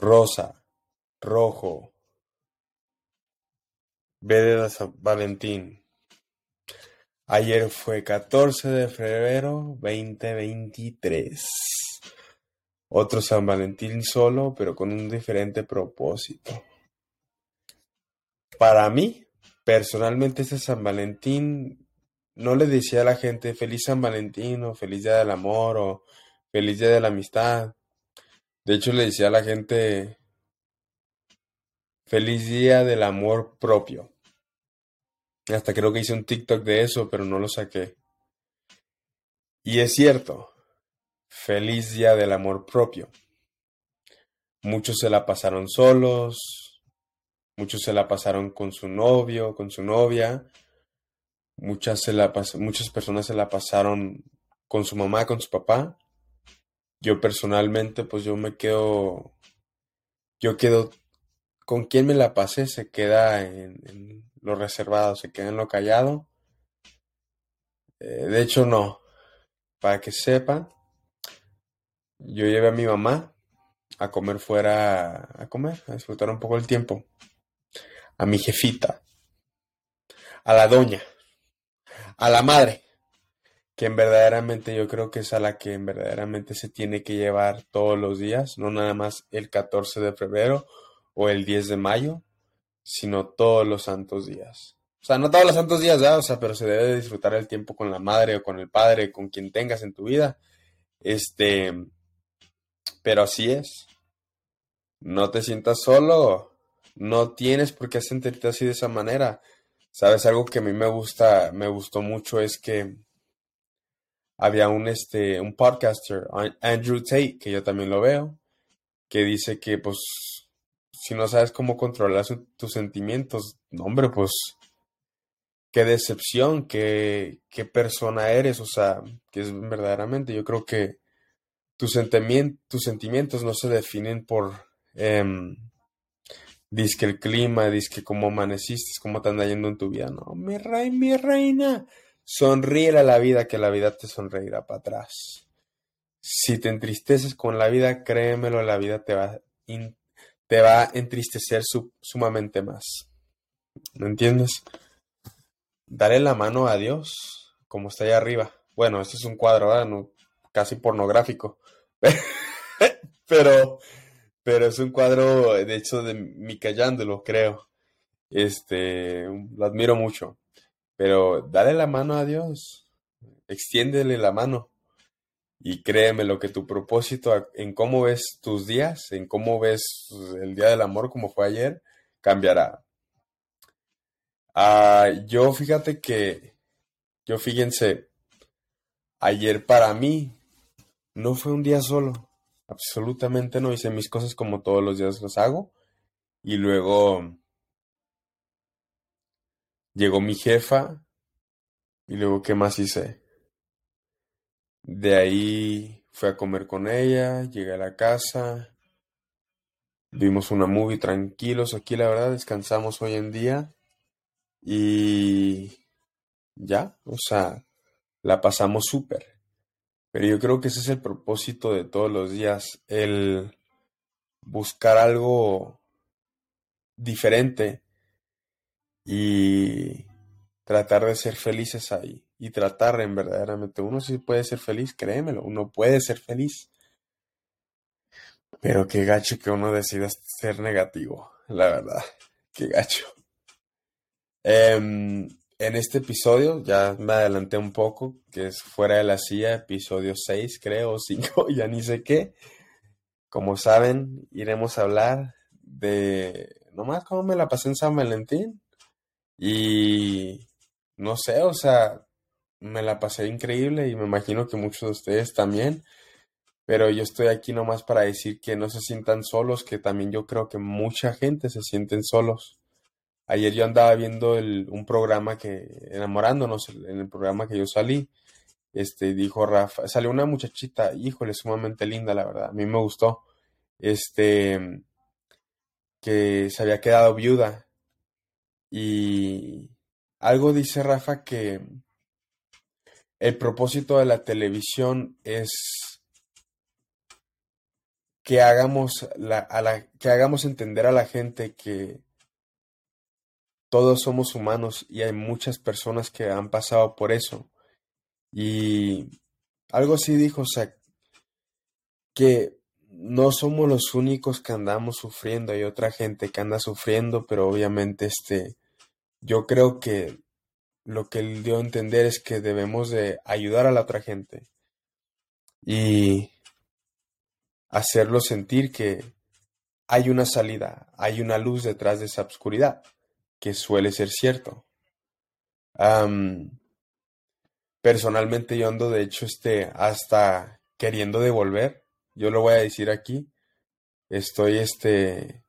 rosa, rojo. De San Valentín. Ayer fue 14 de febrero 2023. Otro San Valentín solo, pero con un diferente propósito. Para mí, personalmente, este San Valentín no le decía a la gente feliz San Valentín o feliz día del amor o feliz día de la amistad. De hecho, le decía a la gente feliz día del amor propio. Hasta creo que hice un TikTok de eso, pero no lo saqué. Y es cierto, feliz día del amor propio. Muchos se la pasaron solos, muchos se la pasaron con su novio, con su novia, muchas, se la muchas personas se la pasaron con su mamá, con su papá. Yo personalmente, pues yo me quedo, yo quedo, con quien me la pasé se queda en lo reservado, se queda en lo callado. Eh, de hecho, no. Para que sepa, yo llevé a mi mamá a comer fuera, a comer, a disfrutar un poco el tiempo. A mi jefita, a la doña, a la madre, quien verdaderamente yo creo que es a la que verdaderamente se tiene que llevar todos los días, no nada más el 14 de febrero o el 10 de mayo, sino todos los santos días. O sea, no todos los santos días, ¿verdad? O sea, pero se debe disfrutar el tiempo con la madre o con el padre, con quien tengas en tu vida. Este, pero así es. No te sientas solo, no tienes por qué sentirte así de esa manera. Sabes, algo que a mí me gusta, me gustó mucho es que había un, este, un podcaster, Andrew Tate, que yo también lo veo, que dice que pues si no sabes cómo controlar tus sentimientos, hombre, pues qué decepción, qué, qué persona eres, o sea, que es verdaderamente, yo creo que tus, tus sentimientos no se definen por, eh, disque el clima, disque cómo amaneciste, cómo te anda yendo en tu vida, no, mi rey, mi reina, sonríe a la vida, que la vida te sonreirá para atrás. Si te entristeces con la vida, créemelo, la vida te va te va a entristecer sumamente más. ¿Me entiendes? Dale la mano a Dios, como está ahí arriba. Bueno, este es un cuadro, ¿verdad? No, casi pornográfico. pero, pero es un cuadro, de hecho, de Michelangelo, creo. Este, lo admiro mucho. Pero dale la mano a Dios. Extiéndele la mano. Y créeme lo que tu propósito en cómo ves tus días, en cómo ves el día del amor como fue ayer, cambiará. Ah, yo fíjate que, yo fíjense, ayer para mí no fue un día solo, absolutamente no hice mis cosas como todos los días las hago. Y luego llegó mi jefa y luego, ¿qué más hice? De ahí fui a comer con ella, llegué a la casa, vimos una movie tranquilos aquí, la verdad, descansamos hoy en día y ya, o sea, la pasamos súper. Pero yo creo que ese es el propósito de todos los días, el buscar algo diferente y tratar de ser felices ahí y tratar en verdaderamente. Uno sí puede ser feliz, créemelo, uno puede ser feliz. Pero qué gacho que uno decida ser negativo, la verdad, qué gacho. Em, en este episodio, ya me adelanté un poco, que es fuera de la silla, episodio 6 creo, o 5, ya ni sé qué. Como saben, iremos a hablar de nomás cómo me la pasé en San Valentín. Y no sé, o sea, me la pasé increíble y me imagino que muchos de ustedes también. Pero yo estoy aquí nomás para decir que no se sientan solos, que también yo creo que mucha gente se sienten solos. Ayer yo andaba viendo un programa que, enamorándonos, en el programa que yo salí, este, dijo Rafa, salió una muchachita, híjole, sumamente linda, la verdad, a mí me gustó, este, que se había quedado viuda y, algo dice Rafa que el propósito de la televisión es que hagamos, la, a la, que hagamos entender a la gente que todos somos humanos y hay muchas personas que han pasado por eso. Y algo así dijo, o sea, que no somos los únicos que andamos sufriendo, hay otra gente que anda sufriendo, pero obviamente este, yo creo que lo que él dio a entender es que debemos de ayudar a la otra gente y hacerlo sentir que hay una salida, hay una luz detrás de esa oscuridad, que suele ser cierto. personalmente yo ando de hecho este hasta queriendo devolver yo lo voy a decir aquí. Estoy este.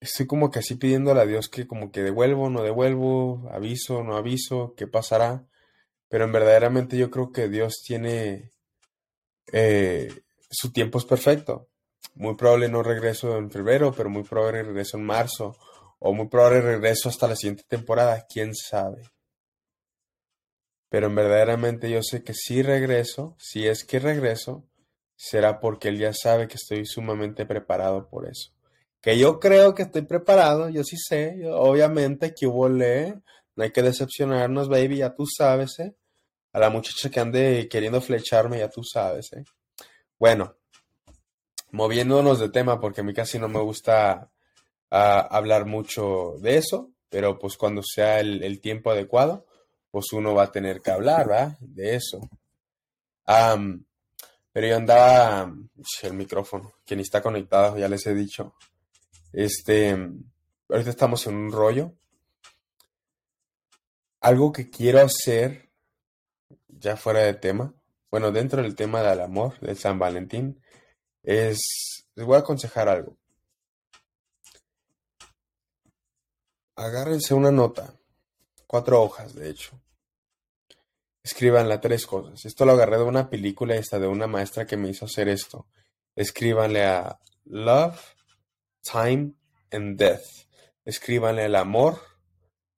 Estoy como que así pidiéndole a Dios que como que devuelvo, no devuelvo, aviso, no aviso, qué pasará. Pero en verdaderamente yo creo que Dios tiene eh, su tiempo es perfecto. Muy probable no regreso en febrero, pero muy probable regreso en marzo. O muy probable regreso hasta la siguiente temporada, quién sabe. Pero en verdaderamente yo sé que si regreso, si es que regreso, será porque él ya sabe que estoy sumamente preparado por eso. Que yo creo que estoy preparado, yo sí sé, obviamente que hubo le, no hay que decepcionarnos, baby, ya tú sabes, ¿eh? A la muchacha que ande queriendo flecharme, ya tú sabes, ¿eh? Bueno, moviéndonos de tema, porque a mí casi no me gusta ah, hablar mucho de eso, pero pues cuando sea el, tiempo adecuado, pues uno va a tener que hablar, ¿va? De eso. Pero yo andaba, el micrófono, quien está conectado, ya les he dicho. Este, ahorita estamos en un rollo. Algo que quiero hacer, ya fuera de tema, bueno, dentro del tema del amor, de San Valentín, es, les voy a aconsejar algo. Agárrense una nota, cuatro hojas, de hecho Escríbanle tres cosas. Esto lo agarré de una película esta de una maestra que me hizo hacer esto. Escríbanle a love, time and death. Escríbanle al amor,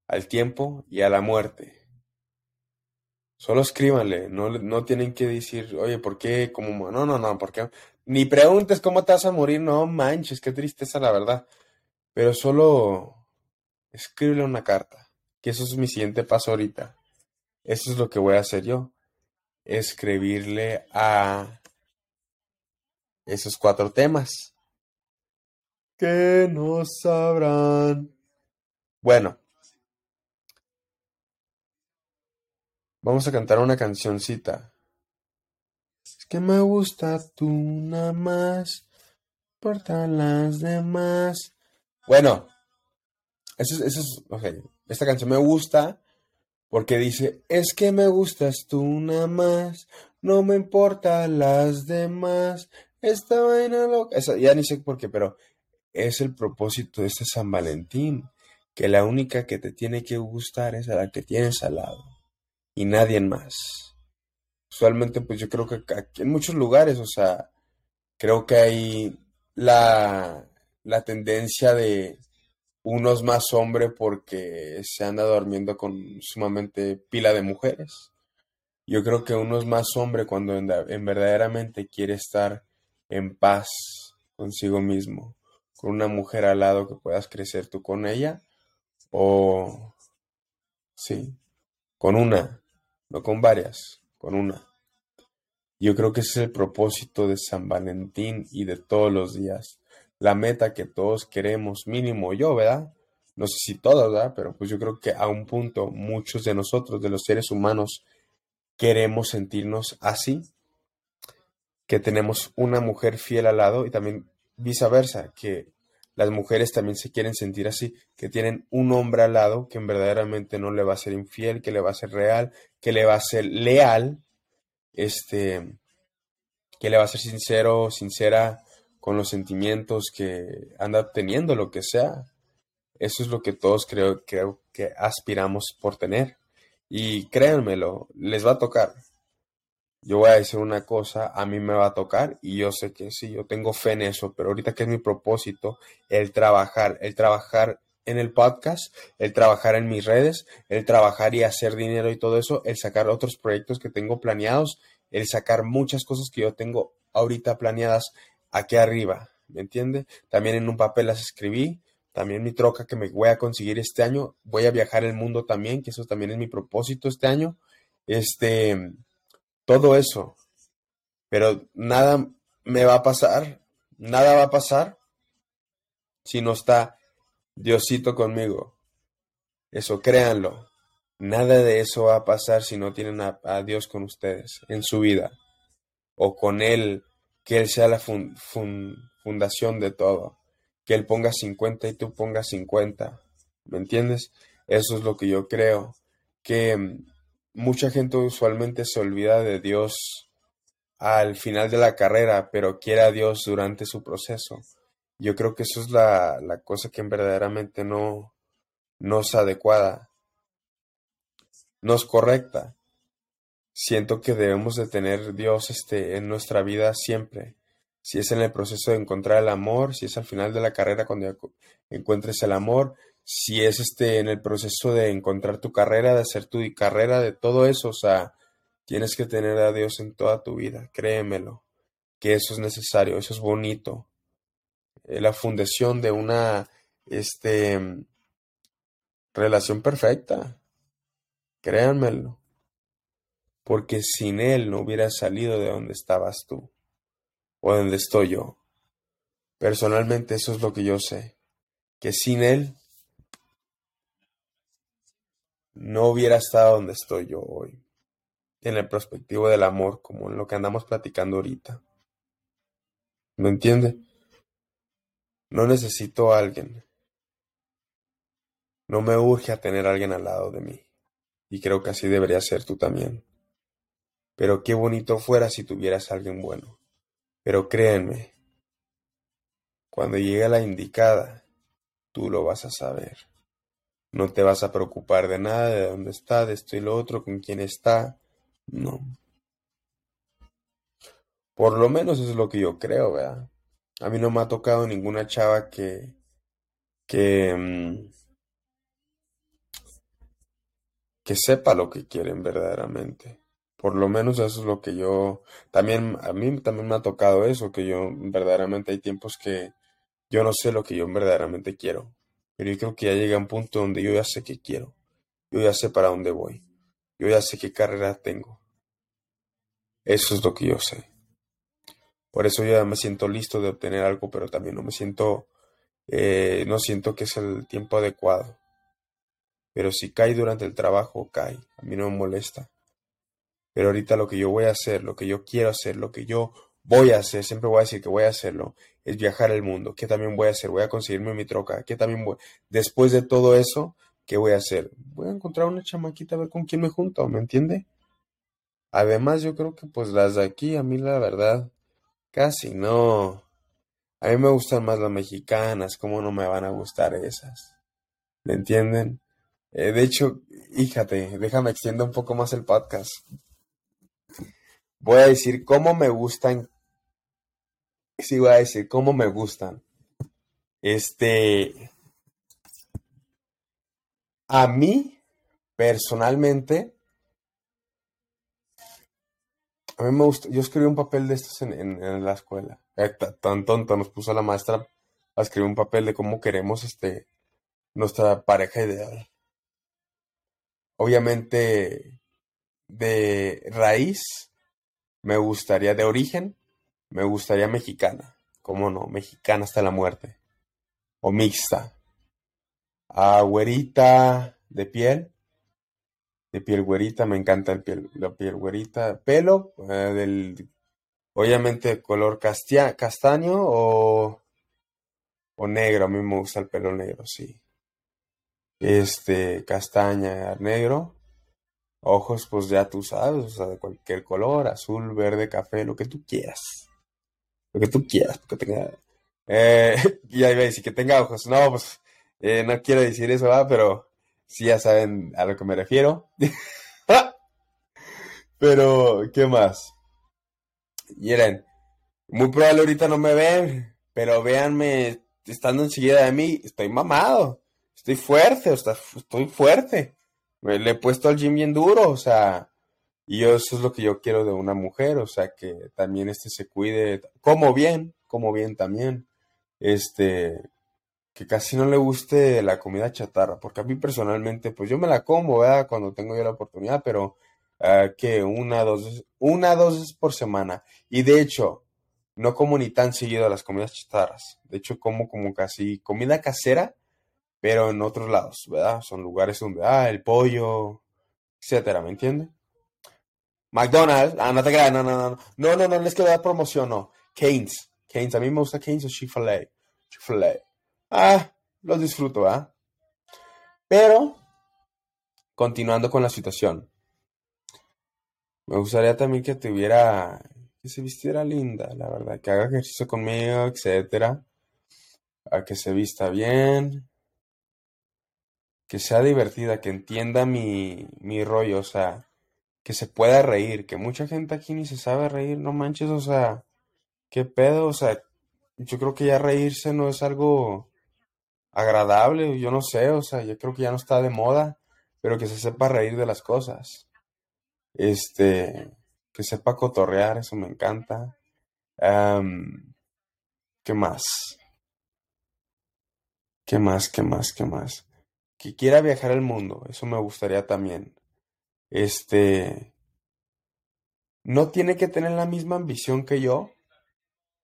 al tiempo y a la muerte. Solo escríbanle, no, no tienen que decir, oye, ¿por qué? Como, no, no, no, ¿por qué? Ni preguntes cómo te vas a morir, no manches, qué tristeza la verdad. Pero solo escríbele una carta, que eso es mi siguiente paso ahorita. Eso es lo que voy a hacer yo. Escribirle a esos cuatro temas. Que no sabrán. Bueno. Vamos a cantar una cancioncita. Es que me gusta tú nada más. Porta las demás. Bueno. Eso es, eso es, Esta canción me gusta porque dice, es que me gustas tú nada más, no me importan las demás, esta vaina loca. ya ni sé por qué, pero es el propósito de este San Valentín, que la única que te tiene que gustar es a la que tienes al lado y nadie más. Usualmente, pues yo creo que aquí en muchos lugares, o sea, creo que hay la, la tendencia de unos más hombre porque se anda durmiendo con sumamente pila de mujeres. Yo creo que uno es más hombre cuando en, verdaderamente quiere estar en paz consigo mismo, con una mujer al lado que puedas crecer tú con ella, o sí, con una, no con varias, con una. Yo creo que ese es el propósito de San Valentín y de todos los días la meta que todos queremos, mínimo yo, ¿verdad? No sé si todos, ¿verdad? Pero pues yo creo que a un punto muchos de nosotros, de los seres humanos, queremos sentirnos así, que tenemos una mujer fiel al lado y también viceversa, que las mujeres también se quieren sentir así, que tienen un hombre al lado que verdaderamente no le va a ser infiel, que le va a ser real, que le va a ser leal, este, que le va a ser sincero, sincera, con los sentimientos que anda teniendo, lo que sea. Eso es lo que todos creo, creo que aspiramos por tener. Y créanmelo, les va a tocar. Yo voy a decir una cosa, a mí me va a tocar y yo sé que sí, yo tengo fe en eso, pero ahorita que es mi propósito, el trabajar, el trabajar en el podcast, el trabajar en mis redes, el trabajar y hacer dinero y todo eso, el sacar otros proyectos que tengo planeados, el sacar muchas cosas que yo tengo ahorita planeadas aquí arriba, ¿me entiende? También en un papel las escribí, también mi troca que me voy a conseguir este año, voy a viajar el mundo también, que eso también es mi propósito este año, este, todo eso, pero nada me va a pasar, nada va a pasar si no está Diosito conmigo. Eso créanlo. Nada de eso va a pasar si no tienen a, Dios con ustedes en su vida. O con Él, que Él sea la fundación de todo. Que Él ponga 50 y tú pongas 50. ¿Me entiendes? Eso es lo que yo creo. Que mm, mucha gente usualmente se olvida de Dios al final de la carrera, pero quiere a Dios durante su proceso. Yo creo que eso es la, cosa que verdaderamente no, no es adecuada no es correcta. Siento que debemos de tener Dios este, en nuestra vida siempre. Si es en el proceso de encontrar el amor, si es al final de la carrera cuando encuentres el amor, si es este en el proceso de encontrar tu carrera, de hacer tu carrera, de todo eso, o sea, tienes que tener a Dios en toda tu vida, créemelo, que eso es necesario, eso es bonito. Eh, la fundación de una este relación perfecta. Créanmelo. Porque sin Él no hubiera salido de donde estabas tú. O donde estoy yo. Personalmente eso es lo que yo sé. Que sin Él no hubiera estado donde estoy yo hoy. En el perspectivo del amor, como en lo que andamos platicando ahorita. ¿Me entiende? No necesito a alguien. No me urge a tener a alguien al lado de mí y creo que así debería ser tú también. Pero qué bonito fuera si tuvieras alguien bueno. Pero créanme, cuando llegue la indicada, tú lo vas a saber. No te vas a preocupar de nada, de dónde está, de esto y lo otro, con quién está. No. Por lo menos es lo que yo creo, ¿verdad? A mí no me ha tocado ninguna chava que, que, mm, que sepa lo que quieren verdaderamente. Por lo menos eso es lo que yo, también, a mí también me ha tocado eso, que yo verdaderamente hay tiempos que yo no sé lo que yo verdaderamente quiero. Pero yo creo que ya llega un punto donde yo ya sé qué quiero. Yo ya sé para dónde voy. Yo ya sé qué carrera tengo. Eso es lo que yo sé. Por eso yo ya me siento listo de obtener algo, pero también no me siento, eh, no siento que es el tiempo adecuado. Pero si cae durante el trabajo, cae. A mí no me molesta. Pero ahorita lo que yo voy a hacer, lo que yo quiero hacer, lo que yo voy a hacer, siempre voy a decir que voy a hacerlo, es viajar el mundo. ¿Qué también voy a hacer? Voy a conseguirme mi troca. ¿Qué también voy? Después de todo eso, ¿qué voy a hacer? Voy a encontrar una chamaquita a ver con quién me junto, ¿me entiende? Además, yo creo que pues las de aquí, a mí la verdad, casi no. A mí me gustan más las mexicanas, ¿cómo no me van a gustar esas? ¿Me entienden? Eh, de hecho, híjate, déjame extiendo un poco más el podcast. Voy a decir cómo me gustan. Sí, voy a decir cómo me gustan. Este. A mí, personalmente, a mí me gusta. Yo escribí un papel de estos en, la escuela. Eh, tan tonto nos puso la maestra a escribir un papel de cómo queremos este nuestra pareja ideal obviamente de raíz, me gustaría de origen, me gustaría mexicana. ¿Cómo no? Mexicana hasta la muerte. O mixta. A güerita de piel. De piel güerita, me encanta el piel, la piel güerita. Pelo, eh, del, obviamente color castaño o, o negro. A mí me gusta el pelo negro, sí este, castaña, negro. Ojos, pues ya tú sabes, o sea, de cualquier color, azul, verde, café, lo que tú quieras. Lo que tú quieras, que tenga... Eh, ya iba a decir que tenga ojos. No, pues eh, no quiero decir eso, pero sí ya saben a lo que me refiero. pero, ¿qué más? Miren, muy probable ahorita no me ven, pero véanme estando enseguida de mí, estoy mamado estoy fuerte, o sea, estoy fuerte. Le he puesto al gym bien duro, o sea, y eso es lo que yo quiero de una mujer, o sea, que también este se cuide, como bien, como bien también. Este, que casi no le guste la comida chatarra, porque a mí personalmente, pues yo me la como, ¿verdad? Cuando tengo yo la oportunidad, pero uh, que una, dos, una, dos veces por semana. Y de hecho, no como ni tan seguido las comidas chatarras. De hecho, como como casi comida casera, pero en otros lados, ¿verdad? Son lugares donde, ah, el pollo, etcétera, ¿me entiende? McDonald's, ah, no te creas, no, no, no, no, no, no, no es que dar promoción, no. Canes, Canes, a mí me gusta Canes o Chick-fil-A, Chick-fil-A. Ah, los disfruto, ¿ah? Pero, continuando con la situación, me gustaría también que tuviera, que se vistiera linda, la verdad, que haga ejercicio conmigo, etcétera, a que se vista bien, que sea divertida, que entienda mi, mi rollo, o sea, que se pueda reír, que mucha gente aquí ni se sabe reír, no manches, o sea, qué pedo, o sea, yo creo que ya reírse no es algo agradable, yo no sé, o sea, yo creo que ya no está de moda, pero que se sepa reír de las cosas. Este, que sepa cotorrear, eso me encanta. ¿Qué más? ¿Qué más? ¿Qué más? ¿Qué más? Que quiera viajar el mundo, eso me gustaría también. Este, no tiene que tener la misma ambición que yo,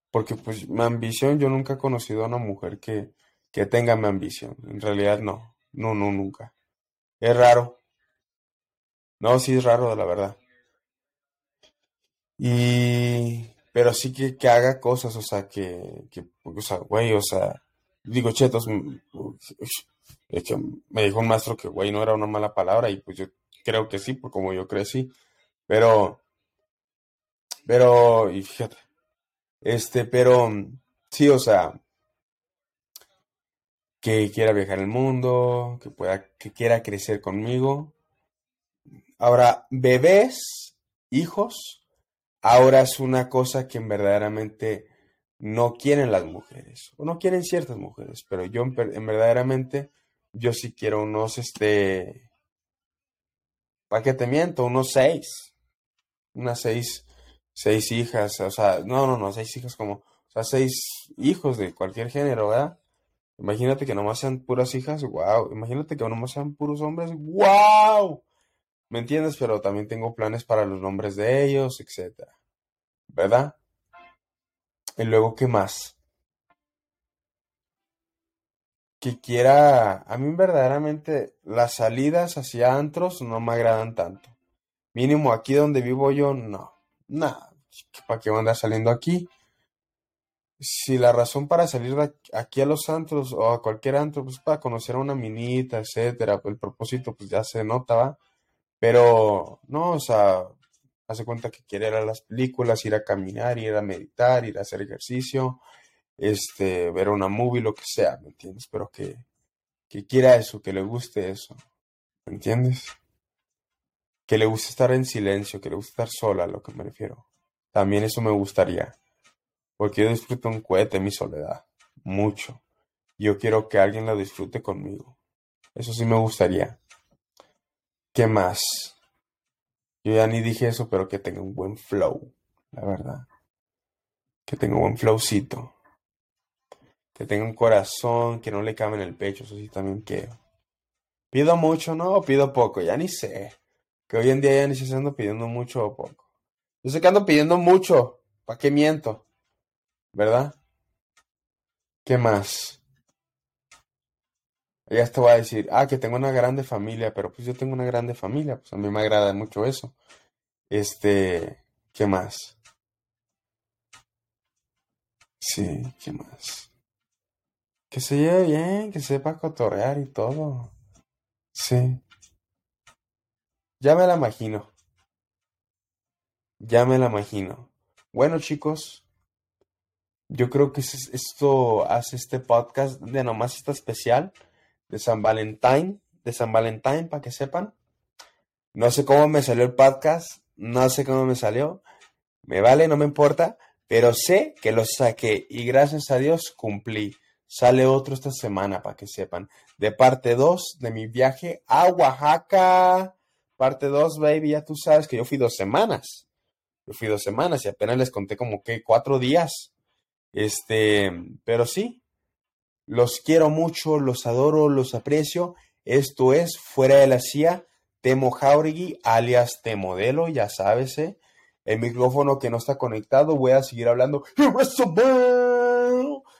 porque pues mi ambición, yo nunca he conocido a una mujer que, que tenga mi ambición. En realidad no, no, no, nunca. Es raro. No, sí es raro, de la verdad. Y, pero sí que, que haga cosas, o sea, que, que, o sea, güey, o sea, digo, chetos, es que me dijo un maestro que güey no era una mala palabra y pues yo creo que sí, por como yo crecí, pero, pero, y fíjate, este, pero, sí, o sea, que quiera viajar el mundo, que pueda, que quiera crecer conmigo. Ahora, bebés, hijos, ahora es una cosa que verdaderamente no quieren las mujeres, o no quieren ciertas mujeres, pero yo en, verdaderamente, yo sí quiero unos, este, ¿para qué te miento? Unos seis, unas seis, seis hijas, o sea, no, no, no, seis hijas como, o sea, seis hijos de cualquier género, ¿verdad? Imagínate que nomás sean puras hijas, wow. Imagínate que nomás sean puros hombres, wow. ¿Me entiendes? Pero también tengo planes para los nombres de ellos, etcétera. ¿Verdad? Y luego, ¿qué más? Que quiera, a mí verdaderamente las salidas hacia antros no me agradan tanto. Mínimo aquí donde vivo yo, no. Nada. ¿Para qué andar saliendo aquí? si la razón para salir aquí a los antros o a cualquier antro, pues para conocer a una minita, etcétera, el propósito pues ya se nota, ¿va? Pero no, o sea, hace cuenta que quiere ir a las películas, ir a caminar, ir a meditar, ir a hacer ejercicio, este, ver una movie, lo que sea, ¿me entiendes? Pero que, que quiera eso, que le guste eso, ¿me entiendes? Que le guste estar en silencio, que le guste estar sola, a lo que me refiero. También eso me gustaría. Porque yo disfruto un cohete mi soledad. Mucho. Yo quiero que alguien lo disfrute conmigo. Eso sí me gustaría. ¿Qué más? Yo ya ni dije eso, pero que tenga un buen flow. La verdad. Que tenga un buen flowcito. Que tenga un corazón que no le cabe en el pecho. Eso sí también quiero. ¿Pido mucho? No, pido poco. Ya ni sé. Que hoy en día ya ni sé si ando pidiendo mucho o poco. Yo sé que ando pidiendo mucho. ¿Para qué miento? ¿verdad? ¿Qué más? Ya te voy a decir, ah, que tengo una grande familia, pero pues yo tengo una grande familia, pues a mí me agrada mucho eso. Este, ¿qué más? Sí, ¿qué más? Que se lleve bien, que sepa cotorrear y todo. Sí. Ya me la imagino. Ya me la imagino. Bueno, chicos, yo creo que esto hace este podcast de nomás esta especial de San Valentín, de San Valentín, para que sepan. No sé cómo me salió el podcast, no sé cómo me salió, me vale, no me importa, pero sé que lo saqué y gracias a Dios cumplí. Sale otro esta semana, para que sepan, de parte 2 de mi viaje a Oaxaca. Parte 2, baby, ya tú sabes que yo fui dos semanas. Yo fui dos semanas y apenas les conté como que cuatro días Este, pero sí, los quiero mucho, los adoro, los aprecio. Esto es Fuera de la CIA, Temo Jauregui, alias Temodelo, ya sabes, ¿eh? El micrófono que no está conectado, voy a seguir hablando.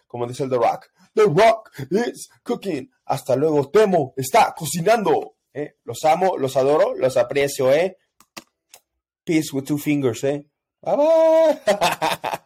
Como dice el The Rock. The Rock is cooking. Hasta luego, Temo está cocinando. ¿eh? Los amo, los adoro, los aprecio, ¿eh? Peace with two fingers, ¿eh? Bye bye.